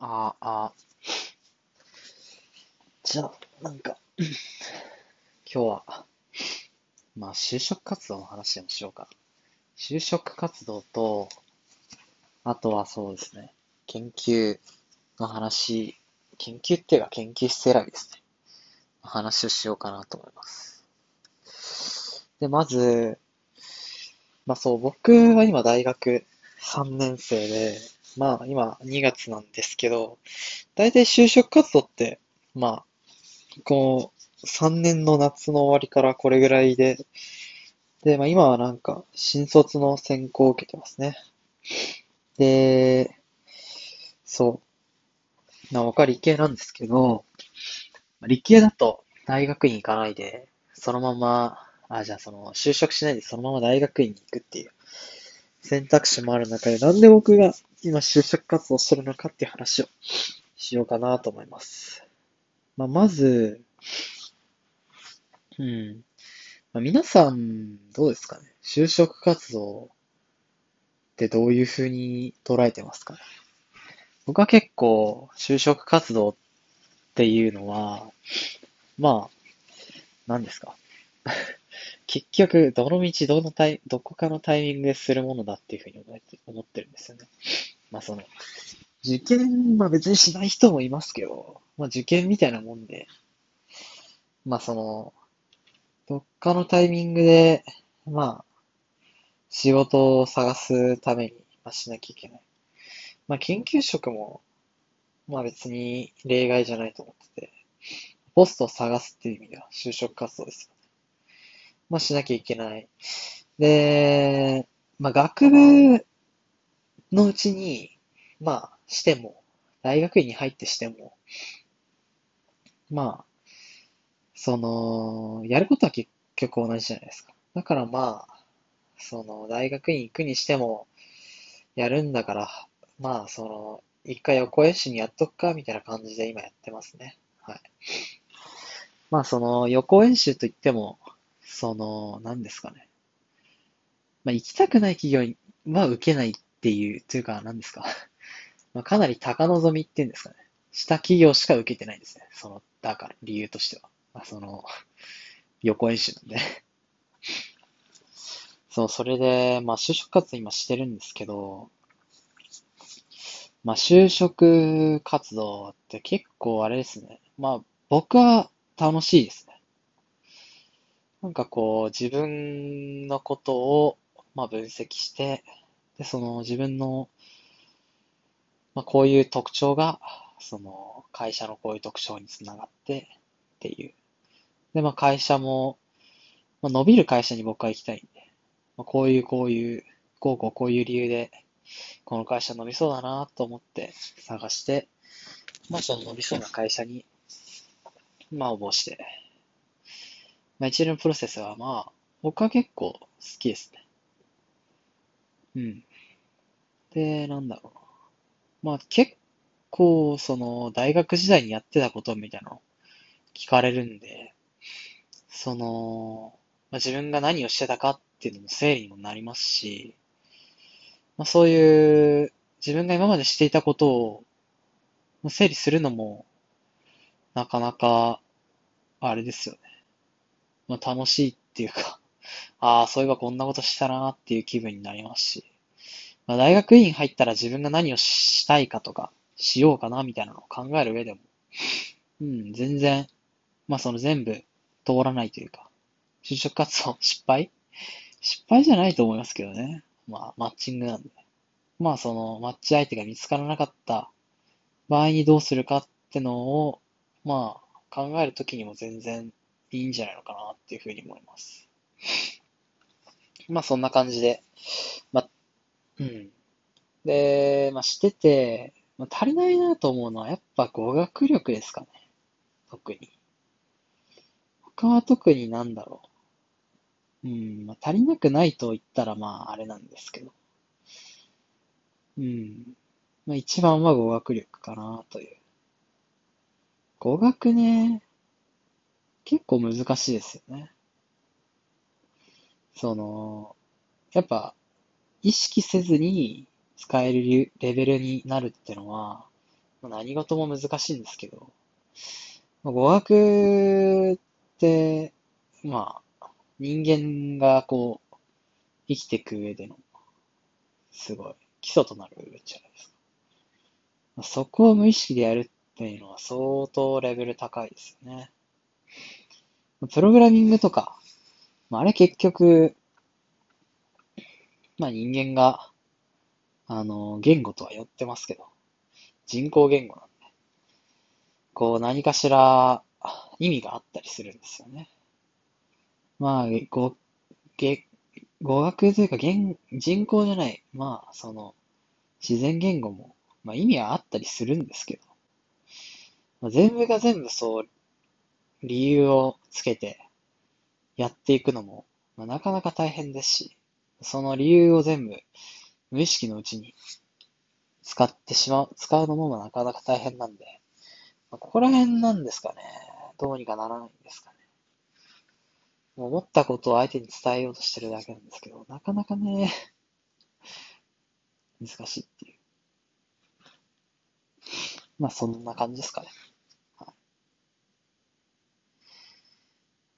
ああ、じゃあ、なんか、今日は、まあ、就職活動の話でもしようか。就職活動と、あとはそうですね、研究の話、研究っていうか研究室選びですね。話をしようかなと思います。で、まず、まあそう、僕は今大学3年生で、まあ今2月なんですけど、大体就職活動って、まあ、こう、3年の夏の終わりからこれぐらいで、で、まあ今はなんか新卒の選考を受けてますね。で、そう。まあ僕は理系なんですけど、理系だと大学院行かないで、そのまま、あ、じゃあその就職しないでそのまま大学院に行くっていう選択肢もある中で、なんで僕が今就職活動してるのかっていう話をしようかなと思います。まあ、まず、うん。まあ、皆さん、どうですかね？就職活動ってどういうふうに捉えてますか？ね僕は結構、就職活動っていうのは、まあ、何ですか？結局、どの道、どのタイ、どこかのタイミングでするものだっていうふうに思って思ってるんですよね。まあその、受験、まあ別にしない人もいますけど、まあ受験みたいなもんで、まあその、どっかのタイミングで、まあ、仕事を探すために、まあ、しなきゃいけない。まあ研究職も、まあ別に例外じゃないと思ってて、ポストを探すっていう意味では就職活動ですよね。まあしなきゃいけない。で、まあ学部のうちに、まあしても、大学院に入ってしても、まあ、その、やることは結局同じじゃないですか。だからまあ、その、大学院行くにしても、やるんだから、まあ、その、一回横演習にやっとくか、みたいな感じで今やってますね。はい。まあ、その、横演習といっても、その、何ですかね。まあ、行きたくない企業は受けないっていう、というか、何ですか。まあ、かなり高望みっていうんですかね。下企業しか受けてないんですね。その、だから、理由としては。まあ、その、横演習なんで そう、それで、まあ、就職活動今してるんですけど、まあ、就職活動って結構あれですね。まあ、僕は楽しいですね。なんかこう、自分のことを、まあ、分析して、で、その自分のまあ、こういう特徴が、その、会社のこういう特徴につながってっていう。で、まあ、会社も、まあ、伸びる会社に僕は行きたいんで、まあ、こういう、こういう、こうこうこういう理由で、この会社伸びそうだなと思って探して、まあ、その伸びそうな会社に、まあ、応募して、まあ、一連のプロセスは、まあ、僕は結構好きですね。うん。で、なんだろう。まあ結構、その、大学時代にやってたことみたいなの聞かれるんで、その、まあ、自分が何をしてたかっていうのも整理にもなりますし、まあ、そういう自分が今までしていたことを整理するのも、なかなか、あれですよね。まあ、楽しいっていうかああ、そういえばこんなことしたなっていう気分になりますし、まあ、大学院入ったら自分が何をしたいかとか、しようかなみたいなのを考える上でも、うん、全然、まあその全部通らないというか、就職活動失敗？失敗じゃないと思いますけどね。まあマッチングなんで。まあそのマッチ相手が見つからなかった場合にどうするかってのを、まあ考えるときにも全然いいんじゃないのかなっていうふうに思います。まあそんな感じで、まあうん。で、まあ、してて、まあ、足りないなと思うのは、やっぱ語学力ですかね。特に。他は特になんだろう。うん、まあ、足りなくないと言ったら、まあ、あれなんですけど。うん。まあ、一番は語学力かな、という。語学ね、結構難しいですよね。その、やっぱ、意識せずに使えるレベルになるってのは、何事も難しいんですけど、語学って、まあ、人間がこう、生きていく上での、すごい、基礎となるじゃないですか。そこを無意識でやるっていうのは相当レベル高いですよね。プログラミングとか、まあ、あれ結局、まあ人間が、あの、言語とは寄ってますけど、人工言語なんで、こう何かしら意味があったりするんですよね。まあ、語、げ語学というか言、人工じゃない、まあ、その、自然言語も、まあ意味はあったりするんですけど、まあ、全部が全部そう、理由をつけてやっていくのも、まあ、なかなか大変ですし、その理由を全部無意識のうちに使ってしまう、使うのもなかなか大変なんで、まあ、ここら辺なんですかね。どうにかならないんですかね。思ったことを相手に伝えようとしてるだけなんですけど、なかなかね、難しいっていう。まあそんな感じですかね。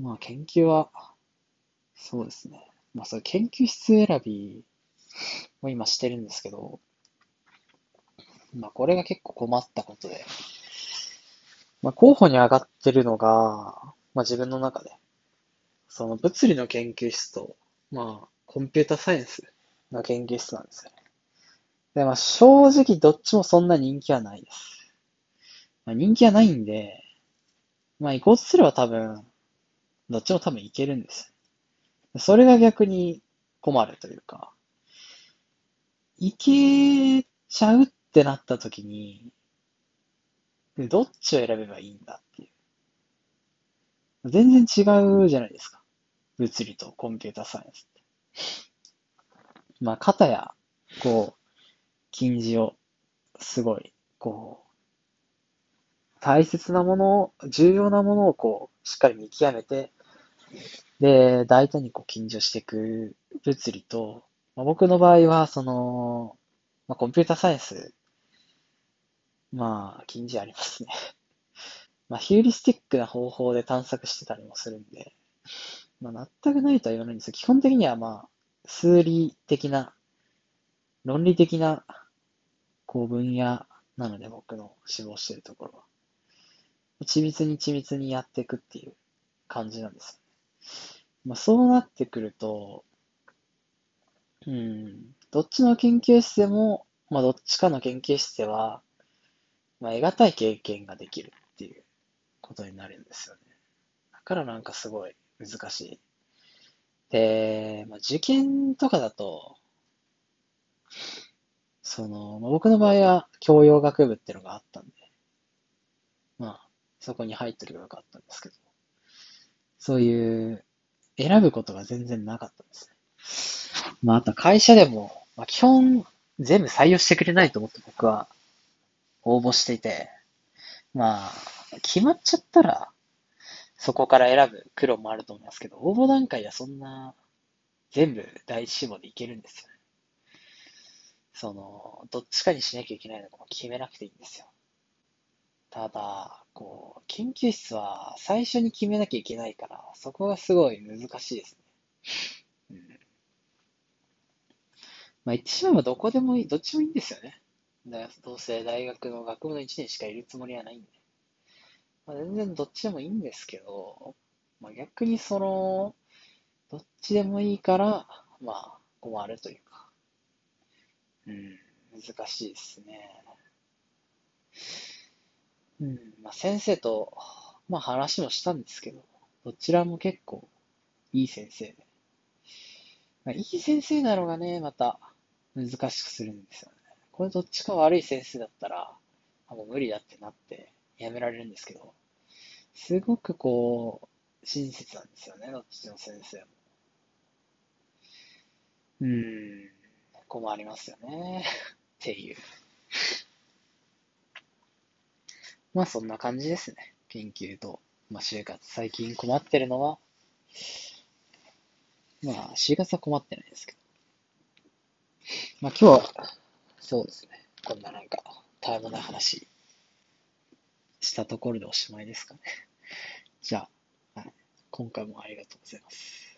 まあ研究は、そうですね。まあそういう研究室選び を今してるんですけど、まあこれが結構困ったことで、まあ候補に上がってるのが、まあ自分の中で、その物理の研究室と、まあコンピュータサイエンスの研究室なんですよね。で、まあ正直どっちもそんな人気はないです。まあ人気はないんで、まあ移行すれば多分、どっちも多分いけるんです。それが逆に困るというか、いけちゃうってなった時に、どっちを選べばいいんだっていう。全然違うじゃないですか。物理とコンピュータサイエンスって。まあ、片や、こう、近似を、すごい、こう、大切なものを、重要なものをこう、しっかり見極めて、で、大胆にこう、近似をしていく物理と、まあ、僕の場合は、その、まあ、コンピュータサイエンス、まあ、近似ありますね。まあ、ヒューリスティックな方法で探索してたりもするんで、まあ、全くないとは言わないんですけど、基本的にはまあ、数理的な、論理的な、こう、分野なので、僕の志望してるところは。緻密に緻密にやっていくっていう感じなんです。まあ、そうなってくると、うん、どっちの研究室でも、まあ、どっちかの研究室では、まあ、得難い経験ができるっていうことになるんですよね。だからなんかすごい難しい。で、まあ、受験とかだと、その、まあ、僕の場合は教養学部っていうのがあったんで、まあ、そこに入ってるよかったんですけど、そういう選ぶことが全然なかったんですね。まあ、あと会社でも、まあ、基本全部採用してくれないと思って僕は応募していて、まあ、決まっちゃったら、そこから選ぶ苦労もあると思いますけど、応募段階ではそんな、全部第一志望でいけるんですよね。その、どっちかにしなきゃいけないのかも決めなくていいんですよ。ただ、こう、研究室は最初に決めなきゃいけないから、そこがすごい難しいですね。うん。まあ言ってしまえばどこでもいい、どっちもいいんですよね。だどうせ大学の学部の1年しかいるつもりはないんで。まあ、全然どっちでもいいんですけど、まあ、逆にその、どっちでもいいから、まあ、困るというか、うん、難しいですね。うん、まあ、先生と、まあ、話もしたんですけど、どちらも結構いい先生で。まあ、いい先生なのがね、また難しくするんですよね。これどっちか悪い先生だったら、あもう無理だってなってやめられるんですけど、すごくこう、親切なんですよね、どっちの先生も。うーん、困りますよね。っていう。まあそんな感じですね。研究と、まあ就活。最近困ってるのは、まあ就活は困ってないですけど。まあ今日は、そうですね。こんななんか、たわいもない話したところでおしまいですかね。じゃあ、はい、今回もありがとうございます。